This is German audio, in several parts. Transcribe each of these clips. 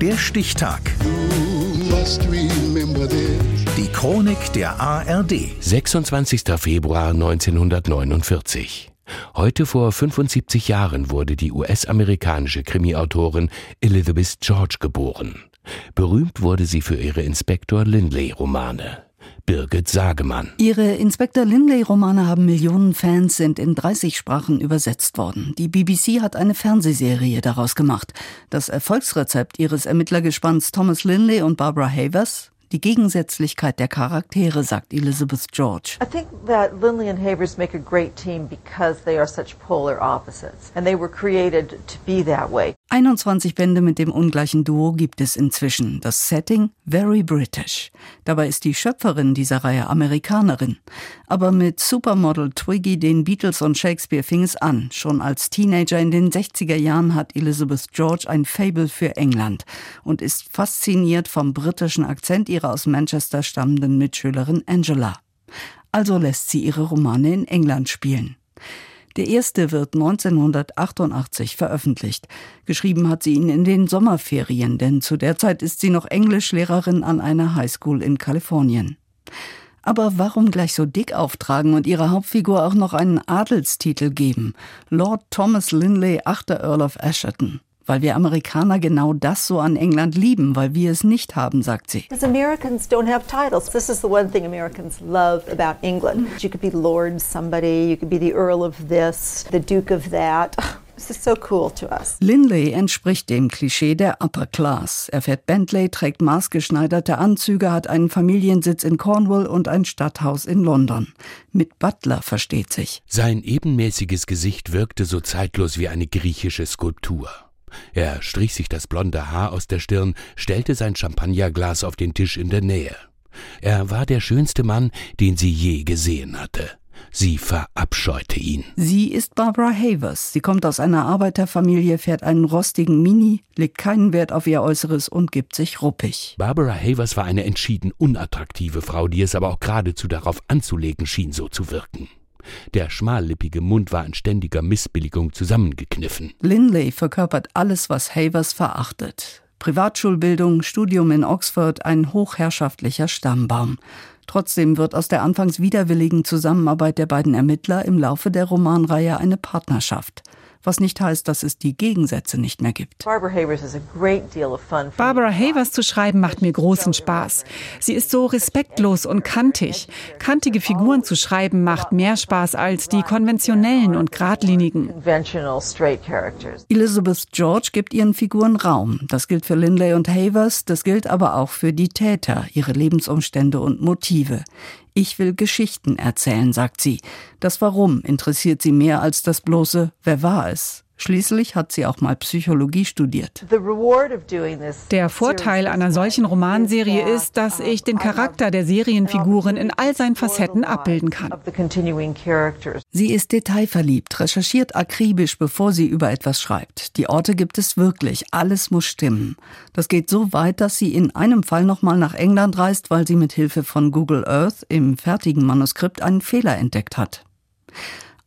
Der Stichtag. Die Chronik der ARD. 26. Februar 1949. Heute vor 75 Jahren wurde die US-amerikanische Krimi-Autorin Elizabeth George geboren. Berühmt wurde sie für ihre Inspektor Lindley-Romane. Birgit Sagemann. Ihre Inspektor Lindley-Romane haben Millionen Fans, sind in 30 Sprachen übersetzt worden. Die BBC hat eine Fernsehserie daraus gemacht. Das Erfolgsrezept ihres Ermittlergespanns Thomas Lindley und Barbara Havers? Die Gegensätzlichkeit der Charaktere, sagt Elizabeth George. I think that Lindley and Havers make a great team because they are such polar opposites and they were created to be that way. 21 Bände mit dem ungleichen Duo gibt es inzwischen. Das Setting very British. Dabei ist die Schöpferin dieser Reihe Amerikanerin. Aber mit Supermodel Twiggy, den Beatles und Shakespeare fing es an. Schon als Teenager in den 60er Jahren hat Elizabeth George ein Fable für England und ist fasziniert vom britischen Akzent ihrer aus Manchester stammenden Mitschülerin Angela. Also lässt sie ihre Romane in England spielen. Der erste wird 1988 veröffentlicht. Geschrieben hat sie ihn in den Sommerferien, denn zu der Zeit ist sie noch Englischlehrerin an einer Highschool in Kalifornien. Aber warum gleich so dick auftragen und ihrer Hauptfigur auch noch einen Adelstitel geben? Lord Thomas Lindley, 8. Earl of Asherton weil wir Amerikaner genau das so an England lieben, weil wir es nicht haben, sagt sie. Because Americans don't have titles. This is the one thing Americans love about England. You could be Lord somebody, you could be the Earl of this, the Duke of that. This is so cool to us. Lindley entspricht dem Klischee der Upper Class. Er fährt Bentley, trägt maßgeschneiderte Anzüge, hat einen Familiensitz in Cornwall und ein Stadthaus in London. Mit Butler versteht sich. Sein ebenmäßiges Gesicht wirkte so zeitlos wie eine griechische Skulptur. Er strich sich das blonde Haar aus der Stirn, stellte sein Champagnerglas auf den Tisch in der Nähe. Er war der schönste Mann, den sie je gesehen hatte. Sie verabscheute ihn. Sie ist Barbara Havers. Sie kommt aus einer Arbeiterfamilie, fährt einen rostigen Mini, legt keinen Wert auf ihr Äußeres und gibt sich ruppig. Barbara Havers war eine entschieden unattraktive Frau, die es aber auch geradezu darauf anzulegen schien, so zu wirken. Der schmallippige Mund war in ständiger Missbilligung zusammengekniffen. Lindley verkörpert alles, was Havers verachtet. Privatschulbildung, Studium in Oxford, ein hochherrschaftlicher Stammbaum. Trotzdem wird aus der anfangs widerwilligen Zusammenarbeit der beiden Ermittler im Laufe der Romanreihe eine Partnerschaft was nicht heißt, dass es die Gegensätze nicht mehr gibt. Barbara Havers zu schreiben macht mir großen Spaß. Sie ist so respektlos und kantig. Kantige Figuren zu schreiben macht mehr Spaß als die konventionellen und geradlinigen. Elizabeth George gibt ihren Figuren Raum. Das gilt für Lindley und Havers, das gilt aber auch für die Täter, ihre Lebensumstände und Motive. Ich will Geschichten erzählen, sagt sie. Das Warum interessiert sie mehr als das bloße Wer war es? Schließlich hat sie auch mal Psychologie studiert. Der Vorteil einer solchen Romanserie ist, dass ich den Charakter der Serienfiguren in all seinen Facetten abbilden kann. Sie ist detailverliebt, recherchiert akribisch, bevor sie über etwas schreibt. Die Orte gibt es wirklich, alles muss stimmen. Das geht so weit, dass sie in einem Fall nochmal nach England reist, weil sie mit Hilfe von Google Earth im fertigen Manuskript einen Fehler entdeckt hat.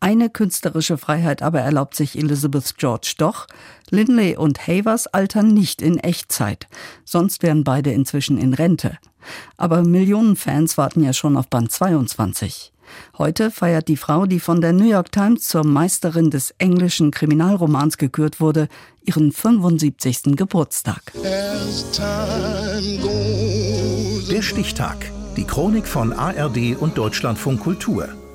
Eine künstlerische Freiheit aber erlaubt sich Elizabeth George doch. Lindley und Havers altern nicht in Echtzeit. Sonst wären beide inzwischen in Rente. Aber Millionen Fans warten ja schon auf Band 22. Heute feiert die Frau, die von der New York Times zur Meisterin des englischen Kriminalromans gekürt wurde, ihren 75. Geburtstag. Der Stichtag. Die Chronik von ARD und Deutschlandfunk Kultur.